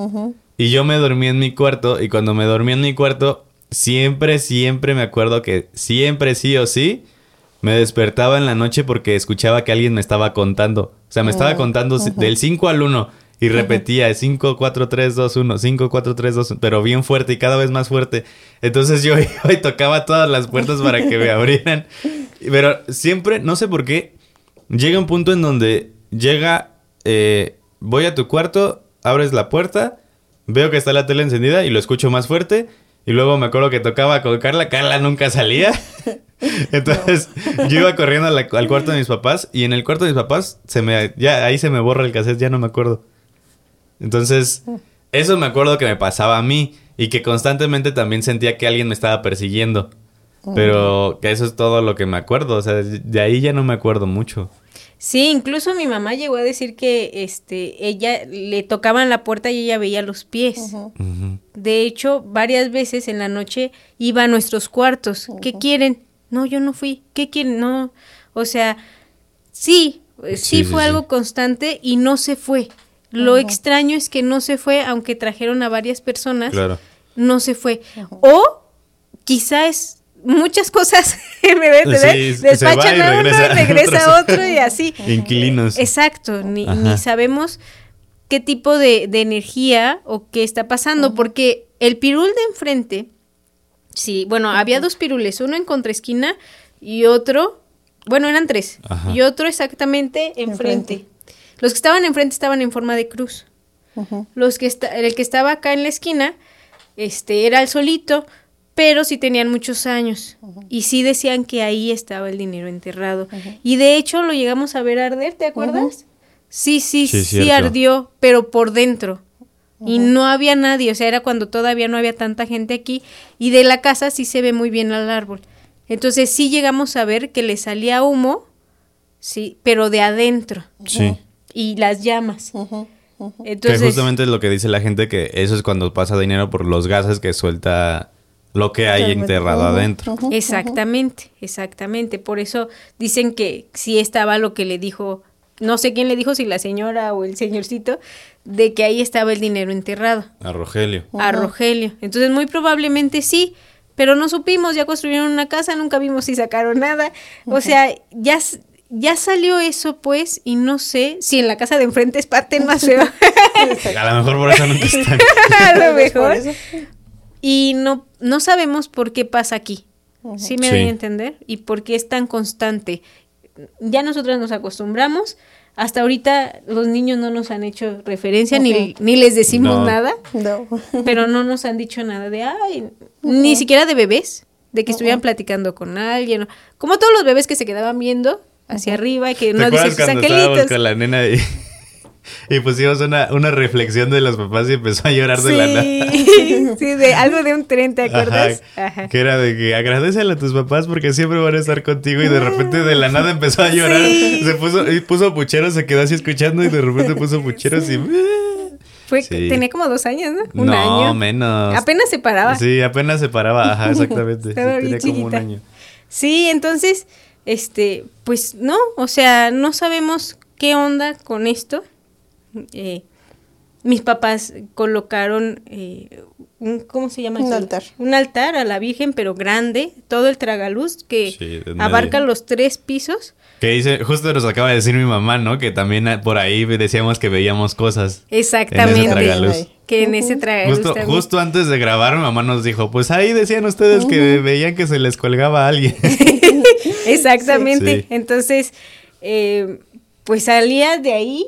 Y yo me dormí en mi cuarto. Y cuando me dormí en mi cuarto, siempre, siempre me acuerdo que siempre sí o sí me despertaba en la noche porque escuchaba que alguien me estaba contando. O sea, me estaba contando del 5 al 1. Y repetía 5, 4, 3, 2, 1, 5, 4, 3, 2, 1, pero bien fuerte y cada vez más fuerte. Entonces yo iba y tocaba todas las puertas para que me abrieran. Pero siempre, no sé por qué, llega un punto en donde llega, eh, voy a tu cuarto, abres la puerta, veo que está la tele encendida y lo escucho más fuerte. Y luego me acuerdo que tocaba con Carla, Carla nunca salía. Entonces yo iba corriendo al cuarto de mis papás y en el cuarto de mis papás se me ya ahí se me borra el cassette, ya no me acuerdo. Entonces, eso me acuerdo que me pasaba a mí y que constantemente también sentía que alguien me estaba persiguiendo. Pero que eso es todo lo que me acuerdo, o sea, de ahí ya no me acuerdo mucho. Sí, incluso mi mamá llegó a decir que este ella le tocaban la puerta y ella veía los pies. De hecho, varias veces en la noche iba a nuestros cuartos. ¿Qué quieren? No, yo no fui. ¿Qué quieren? No. O sea, sí, eh, sí, fue sí. algo constante y no se fue. Lo extraño es que no se fue, aunque trajeron a varias personas, Claro. no se fue. O quizá es muchas cosas, Sí, se va despachan a uno regresa y regresa a otro y así. Inquilinos. Exacto, ni, ni sabemos qué tipo de, de energía o qué está pasando, porque el pirul de enfrente, sí, bueno, había dos pirules, uno en contraesquina y otro, bueno, eran tres, Ajá. y otro exactamente enfrente. Enfrente. Los que estaban enfrente estaban en forma de cruz. Los que el que estaba acá en la esquina, este, era el solito, pero sí tenían muchos años. Y sí decían que ahí estaba el dinero enterrado. Y de hecho lo llegamos a ver arder, ¿te acuerdas? Sí, sí, Sí, sí, ardió, pero por dentro. Y no había nadie, o sea, era cuando todavía no había tanta gente aquí. Y de la casa sí se ve muy bien al árbol. Entonces sí llegamos a ver que le salía humo, sí, pero de adentro. Sí. Y las llamas. Que Entonces, justamente es lo que dice la gente que eso es cuando pasa dinero por los gases que suelta lo que hay enterrado adentro. Exactamente, exactamente. Por eso dicen que sí estaba lo que le dijo, no sé quién le dijo, si la señora o el señorcito, de que ahí estaba el dinero enterrado A Rogelio. a Rogelio. Entonces muy probablemente sí, pero no supimos, ya construyeron una casa, nunca vimos si sacaron nada. O sea, ya, ya salió eso pues y no sé si en la casa de enfrente espanten más feo. A lo mejor por eso nunca están. a lo mejor. Y no, no sabemos por qué pasa aquí. ¿Sí me Sí. doy a entender? Y por qué es tan constante. Ya nosotros nos acostumbramos. Hasta ahorita los niños no nos han hecho referencia ni, ni les decimos No. nada, No. pero no nos han dicho nada de, ay, ni siquiera de bebés, de que estuvieran platicando con alguien. Como todos los bebés que se quedaban viendo hacia arriba y que ¿Te no acuerdas sus angelitos. con la nena y, y pusimos una, una reflexión de los papás y empezó a llorar de la nada? Sí, de algo de un tren, ¿te acuerdas? Ajá, Ajá. Que era de que agradecele a tus papás porque siempre van a estar contigo y de repente de la nada empezó a llorar. Sí. Se puso, y puso puchero, se quedó así escuchando y de repente puso pucheros y... Fue, Sí. tenía como dos años, ¿no? Un no, año. menos. Apenas se paraba. Sí, apenas se paraba, ajá, exactamente. Sí, tenía como un año. Sí, entonces, este, pues no, o sea, no sabemos qué onda con esto. Eh, mis papás colocaron eh, un, ¿cómo se llama? Un altar. Un altar a la Virgen, pero grande, todo el tragaluz que Sí, en abarca medio. los tres pisos. Que dice, justo nos acaba de decir mi mamá, ¿no? Que también por ahí decíamos que veíamos cosas. Exactamente. tragaluz. Que en ese tragaluz Justo, también. justo antes de grabar, mi mamá nos dijo, pues ahí decían ustedes que veían que se les colgaba a alguien. Exactamente. Sí. Entonces, eh, pues salía de ahí,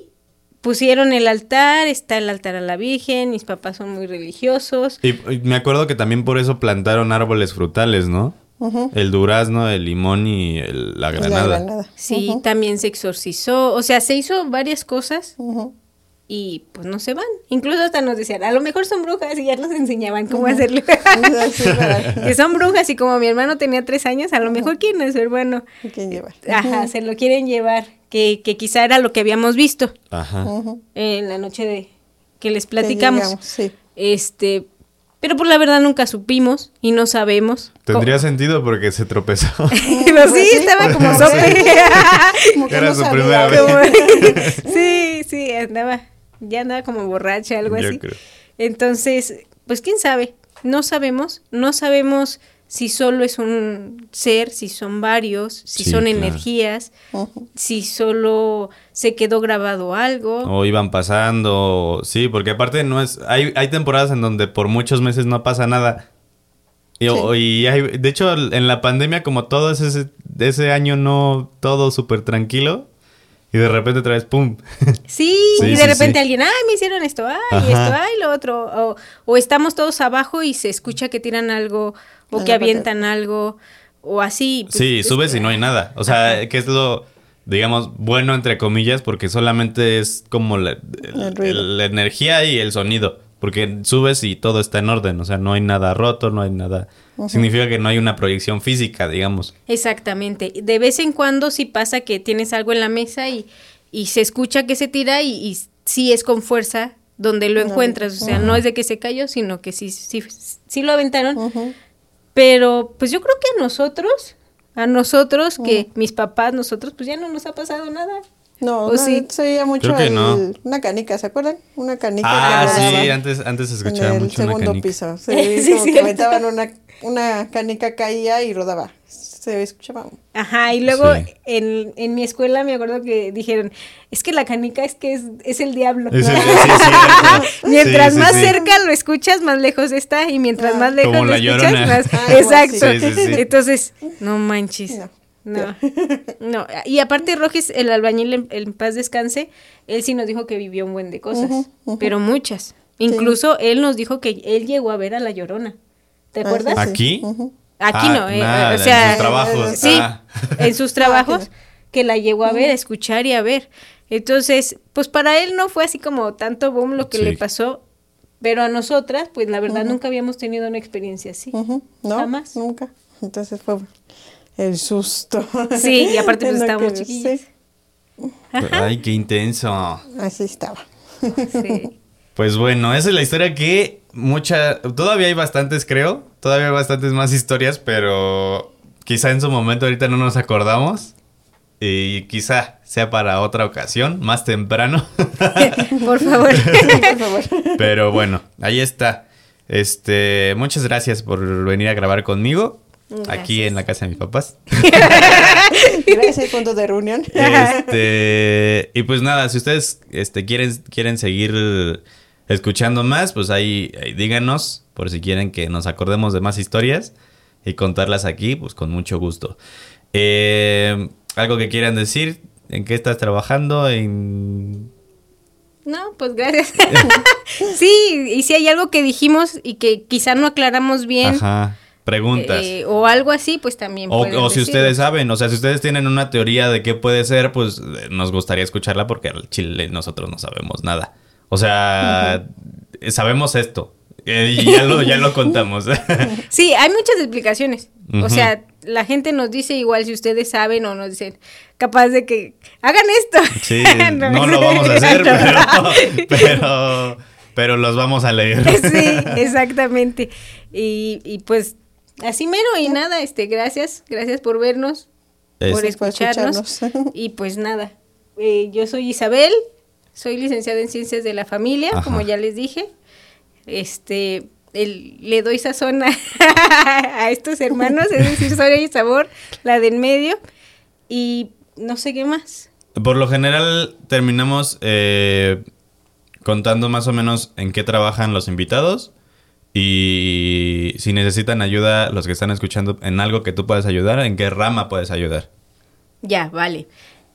pusieron el altar, está el altar a la Virgen, mis papás son muy religiosos. y, y me acuerdo que también por eso plantaron árboles frutales, ¿no? El durazno, el limón y el- la La granada. granada. Sí, también se exorcizó, o sea, se hizo varias cosas. Y pues no se van. Incluso hasta nos decían, a lo mejor son brujas y ya nos enseñaban cómo hacerlo. Que son brujas y como mi hermano tenía tres años, a lo mejor quién es su hermano. ¿Quién lleva? Ajá, se lo quieren llevar, que, que quizá era lo que habíamos visto. Ajá. En la noche de que les platicamos. llegamos, Sí. Este, pero por la verdad nunca supimos y no sabemos. Tendría sentido porque se tropezó. Pero sí, Pues sí, estaba como sí. sope. Como que Era no su sabía. primera vez. Como- sí, sí, andaba, ya andaba como borracha, algo Yo así. creo. Entonces, pues quién sabe, no sabemos, no sabemos si solo es un ser, si son varios, si Sí, son claro. energías, si solo se quedó grabado algo. O iban pasando, sí, porque aparte no es, hay, hay temporadas en donde por muchos meses no pasa nada. Y hay- de hecho, en la pandemia, como todo ese, ese año no todo súper tranquilo, y de repente otra vez, ¡pum! Sí, Sí, y de sí, repente sí. alguien, ay, me hicieron esto, ay, Ajá. esto, ay, lo otro. O, o estamos todos abajo y se escucha que tiran algo o que avientan algo o así. pues, sí, es- subes y no hay nada. O sea, que es lo, digamos, bueno entre comillas, porque solamente es como la, el- el- la energía y el sonido. Porque subes y todo está en orden, o sea, no hay nada roto, no hay nada... Significa que no hay una proyección física, digamos. Exactamente. De vez en cuando sí pasa que tienes algo en la mesa y, y se escucha que se tira y, y sí es con fuerza donde lo encuentras. O sea, no es de que se cayó, sino que sí, sí, sí lo aventaron. Pero pues yo creo que a nosotros, a nosotros, que mis papás, nosotros, pues ya no nos ha pasado nada. No, ¿O no, sí? se oía mucho el- no. una canica, ¿se acuerdan? Una canica Ah, que sí, antes, antes se escuchaba en el mucho una segundo canica. piso. Sí, Sí, como que cierto. aventaban una, una canica caía y rodaba. Se escuchaba. Ajá, y luego Sí. en, en mi escuela me acuerdo que dijeron, es que la canica es que es, es el diablo. Es el- sí, cierto. mientras Sí, sí, más sí. cerca lo escuchas, más lejos está, y mientras Ah. más lejos Como lo escuchas, Llorona. más... Ah, Exacto. sí. Sí, sí, sí. Entonces, no manches. No. No. no. Y aparte Rogis, el albañil en, en paz descanse, él sí nos dijo que vivió un buen de cosas, pero muchas. Incluso él nos dijo que él llegó a ver a la Llorona. ¿Te Ah, acuerdas? ¿Aquí? Aquí Ah, no, eh, nada, o sea, en sus trabajos. Sí, Ah. en sus trabajos que la llegó a ver, a escuchar y a ver. Entonces, pues para él no fue así como tanto boom lo que Sí. le pasó, pero a nosotras, pues la verdad nunca habíamos tenido una experiencia así. No, Jamás. nunca. Entonces fue el susto. Sí, y aparte, pues, estábamos sí, Ay, qué intenso. así estaba. Sí. Pues bueno, esa es la historia que mucha... Todavía hay bastantes, creo. Todavía hay bastantes más historias, pero quizá en su momento ahorita no nos acordamos. Y quizá sea para otra ocasión, más temprano. Por favor. Por favor. pero bueno, ahí está. Este, muchas gracias por venir a grabar conmigo. Aquí en la casa de mis papás. Gracias, punto de reunión. Este, y pues nada, si ustedes este, quieren, quieren seguir escuchando más, pues ahí, ahí díganos por si quieren que nos acordemos de más historias y contarlas aquí, pues con mucho gusto. Eh, ¿Algo que quieran decir? ¿En qué estás trabajando? ¿En... No, pues gracias. sí, y si hay algo que dijimos y que quizá no aclaramos bien Ajá, preguntas. eh, o algo así, pues también O, si ustedes saben, o sea, si ustedes tienen una teoría de qué puede ser, pues eh, nos gustaría escucharla porque al chile nosotros no sabemos nada. O sea, eh, sabemos esto eh, y ya lo, ya lo contamos. Sí, hay muchas explicaciones. O sea, la gente nos dice igual si ustedes saben o nos dicen capaz de que hagan esto. sí, no lo vamos a hacer, pero, pero, pero los vamos a leer. sí, exactamente. Y, y pues así mero y nada, este, gracias, gracias por vernos, por Gracias por escucharnos. y pues nada, eh, yo soy Isabel, soy licenciada en Ciencias de la Familia, Ajá. como ya les dije. Este, el- le doy sazón a, a estos hermanos, es decir, soy y sabor, la de en medio. Y no sé qué más. Por lo general terminamos eh, contando más o menos en qué trabajan los invitados y si necesitan ayuda los que están escuchando en algo que tú puedes ayudar, en qué rama puedes ayudar. Ya, vale.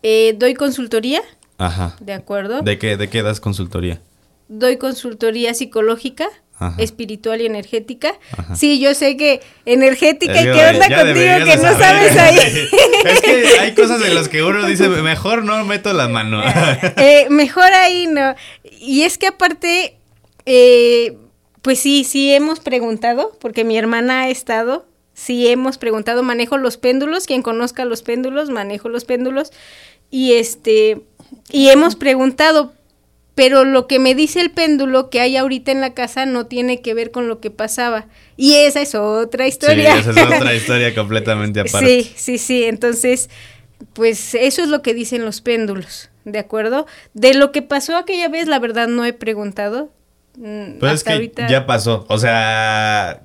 Eh, doy consultoría, Ajá. ¿de acuerdo? ¿De qué, de qué das consultoría? doy consultoría psicológica, Ajá. espiritual y energética. Ajá. Sí, yo sé que energética, ¿y qué onda ya contigo que no saber. sabes ahí? es que hay cosas en las que uno dice, mejor no meto la mano. Eh, mejor ahí no. Y es que aparte, eh, pues sí, sí hemos preguntado, porque mi hermana ha estado, sí hemos preguntado, manejo los péndulos, quien conozca los péndulos, manejo los péndulos, y este, y hemos preguntado, pero lo que me dice el péndulo que hay ahorita en la casa no tiene que ver con lo que pasaba. Y esa es otra sí, historia. esa es otra historia completamente aparte. Sí, sí, sí. Entonces, pues eso es lo que dicen los péndulos, ¿de acuerdo? De lo que pasó aquella vez, la verdad no he preguntado. Mm, Pues es que ahorita. ya pasó. O sea,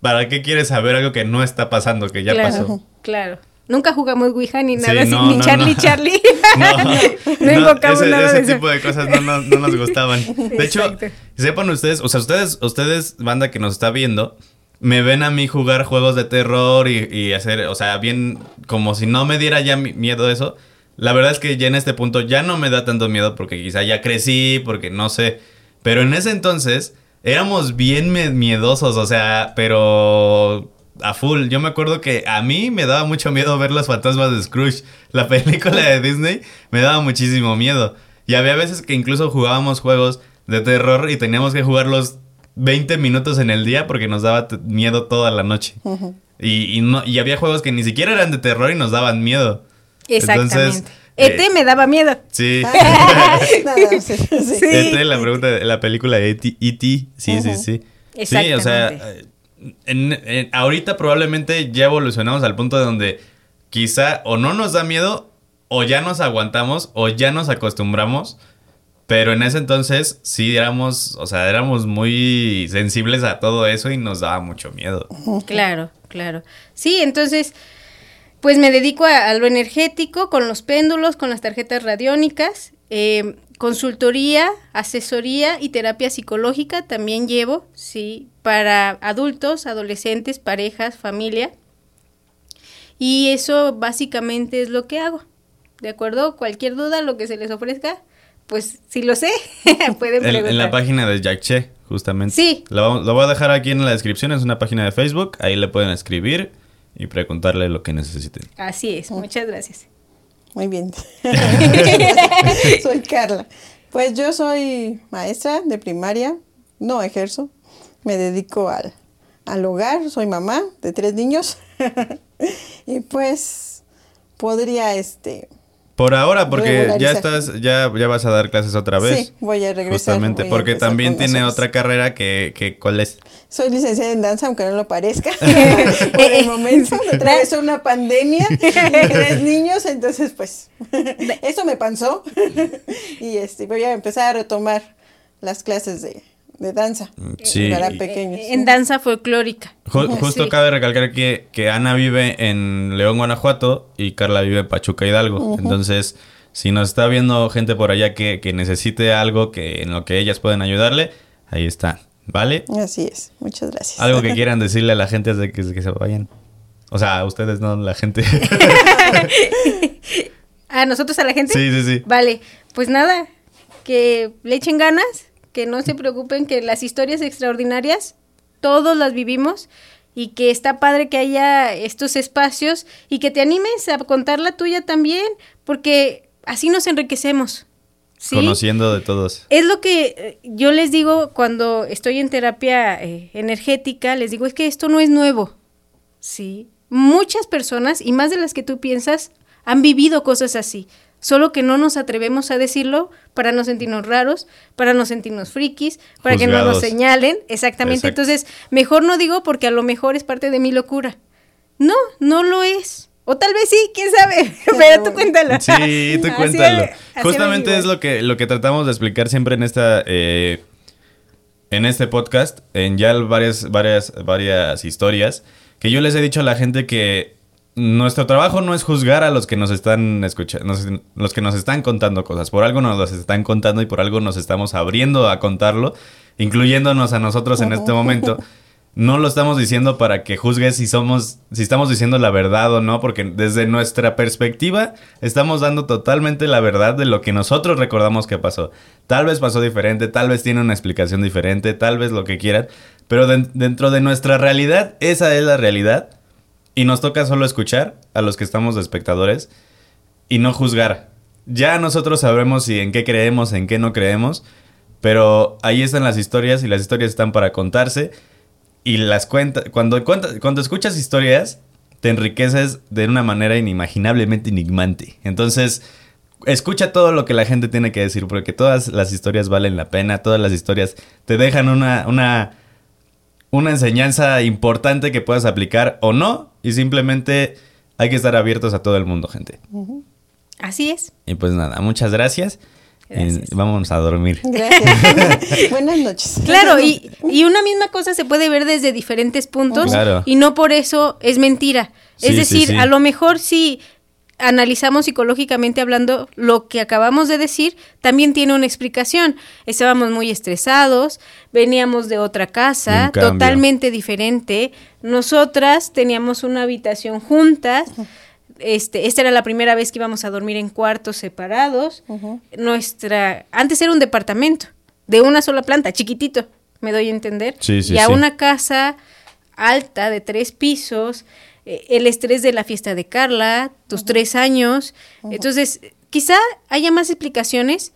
¿para qué quieres saber algo que no está pasando, que ya claro, pasó? Claro. Nunca jugamos Ouija ni Sí, nada así, no, ni no, Charlie no. Charlie. No, invocamos ese, nada ese de eso. tipo de cosas no, nos- no nos gustaban. De hecho, sepan ustedes, o sea, ustedes, ustedes, banda que nos está viendo, me ven a mí jugar juegos de terror y, y hacer, o sea, bien, como si no me diera ya mi- miedo eso. La verdad es que ya en este punto ya no me da tanto miedo porque quizá ya crecí, porque no sé. Pero en ese entonces éramos bien miedosos, o sea, pero a full. Yo me acuerdo que a mí me daba mucho miedo ver los fantasmas de Scrooge. La película de Disney me daba muchísimo miedo. Y había veces que incluso jugábamos juegos de terror y teníamos que jugarlos 20 minutos en el día porque nos daba miedo toda la noche. y, y no, y había juegos que ni siquiera eran de terror y nos daban miedo. Exactamente. Entonces, ET eh, me daba miedo. Sí. Sí, sí. Sí. E.T., la pregunta de la película de E.T. E.T., Sí, sí, sí. Sí, o sea, eh, en- en- ahorita probablemente ya evolucionamos al punto de donde quizá o no nos da miedo o ya nos aguantamos o ya nos acostumbramos. Pero en ese entonces sí éramos, o sea, éramos muy sensibles a todo eso y nos daba mucho miedo. Claro, claro. Sí, entonces, pues me dedico a, a lo energético, con los péndulos, con las tarjetas radiónicas, eh, consultoría, asesoría y terapia psicológica también llevo, sí, para adultos, adolescentes, parejas, familia. Y eso básicamente es lo que hago. ¿De acuerdo? Cualquier duda, lo que se les ofrezca, pues si lo sé, pueden En, preguntar. en la página de Jack Che, justamente. Sí. Lo voy a dejar aquí en la descripción, es una página de Facebook, ahí le pueden escribir y preguntarle lo que necesiten. Así es, muchas gracias. Muy bien. soy Carla. Pues yo soy maestra de primaria, no ejerzo, me dedico al, al hogar, soy mamá de tres niños y pues podría este... Por ahora, porque ya estás, ya, ya vas a dar clases otra vez. Sí, voy a regresar, Justamente, porque empezar también tiene nosotros. otra carrera que, que ¿cuál es? Soy licenciada en danza, aunque no lo parezca. Por el momento me atravesó una pandemia y tres niños, entonces pues eso me pasó. y este voy a empezar a retomar las clases de, de danza Sí. para Y- pequeños. En danza folclórica. Ju- justo Sí. cabe recalcar que, que Ana vive en León, Guanajuato y Carla vive en Pachuca, Hidalgo. Entonces, si nos está viendo gente por allá que, que necesite algo que en lo que ellas pueden ayudarle, ahí está, ¿vale? Así es, muchas gracias. Algo que quieran decirle a la gente antes de que, que se vayan. O sea, a ustedes no, la gente. ¿A nosotros, a la gente? sí, sí, sí. Vale, pues nada, que le echen ganas, que no se preocupen, que las historias extraordinarias, todos las vivimos y que está padre que haya estos espacios y que te animes a contar la tuya también, porque así nos enriquecemos. ¿sí? Conociendo de todos. Es lo que eh, yo les digo cuando estoy en terapia eh, energética, les digo, es que esto no es nuevo. Sí. Muchas personas, y más de las que tú piensas, han vivido cosas así. Solo que no nos atrevemos a decirlo para no sentirnos raros, para no sentirnos frikis, para que no nos señalen. Exactamente. Exacto. Entonces, mejor no digo porque a lo mejor es parte de mi locura. No, no lo es. O tal vez sí, quién sabe. Pero tú cuéntalo. Sí, tú cuéntalo. así Justamente me es lo que, lo que tratamos de explicar siempre en esta eh, en este podcast, en ya varias, varias, varias historias, que yo les he dicho a la gente que nuestro trabajo no es juzgar a los que nos están escuchando, los que nos están contando cosas. Por algo nos las están contando y por algo nos estamos abriendo a contarlo, incluyéndonos a nosotros en este momento. No lo estamos diciendo para que juzgues si somos, si estamos diciendo la verdad o no, porque desde nuestra perspectiva estamos dando totalmente la verdad de lo que nosotros recordamos que pasó. Tal vez pasó diferente, tal vez tiene una explicación diferente, tal vez lo que quieran, pero den- dentro de nuestra realidad, esa es la realidad. Y nos toca solo escuchar a los que estamos de espectadores y no juzgar. Ya nosotros sabremos si en qué creemos, en qué no creemos, pero ahí están las historias y las historias están para contarse y las cuentas cuando cuando escuchas historias te enriqueces de una manera inimaginablemente enigmante. Entonces, escucha todo lo que la gente tiene que decir porque todas las historias valen la pena, todas las historias te dejan una una una enseñanza importante que puedas aplicar o no y simplemente hay que estar abiertos a todo el mundo, gente. Así es. Y pues nada, muchas gracias. Gracias. Y vámonos a dormir. Gracias. Buenas noches. Claro, y, y una misma cosa se puede ver desde diferentes puntos Claro. y no por eso es mentira. Sí, es sí, decir, sí. a lo mejor si analizamos psicológicamente hablando lo que acabamos de decir, también tiene una explicación. Estábamos muy estresados, veníamos de otra casa, totalmente diferente. Nosotras teníamos una habitación juntas. Este, esta era la primera vez que íbamos a dormir en cuartos separados. Nuestra, antes era un departamento de una sola planta, chiquitito, me doy a entender. Sí, sí, y a sí. una casa alta de tres pisos, eh, el estrés de la fiesta de Carla, tus tres años. Entonces, quizá haya más explicaciones,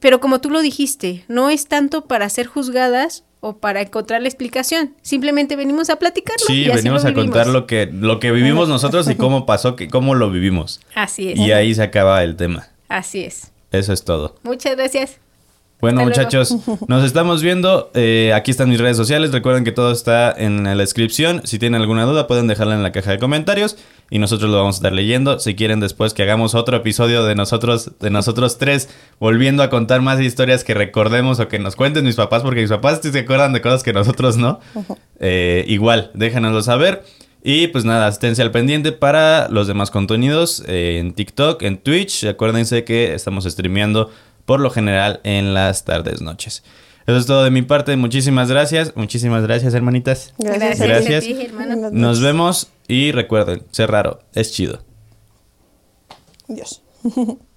pero como tú lo dijiste, no es tanto para ser juzgadas o para encontrar la explicación. Simplemente venimos a platicarlo. Sí, y así venimos lo a contar lo que, lo que vivimos nosotros y cómo pasó, que, cómo lo vivimos. Así es. Y ahí se acaba el tema. Así es. Eso es todo. Muchas gracias. Bueno, Hasta luego. muchachos, nos estamos viendo. Eh, aquí están mis redes sociales. Recuerden que todo está en la descripción. Si tienen alguna duda, pueden dejarla en la caja de comentarios y nosotros lo vamos a estar leyendo. Si quieren después que hagamos otro episodio de nosotros, de nosotros tres, volviendo a contar más historias que recordemos o que nos cuenten mis papás, porque mis papás se acuerdan de cosas que nosotros no. Eh, igual, déjanoslo saber. Y pues nada, esténse al pendiente para los demás contenidos eh, en TikTok, en Twitch. Acuérdense que estamos streameando por lo general en las tardes, noches. Eso es todo de mi parte. Muchísimas gracias. Muchísimas gracias, hermanitas. Gracias. Gracias. a ti, Nos noches. vemos y recuerden, ser raro es chido. Dios.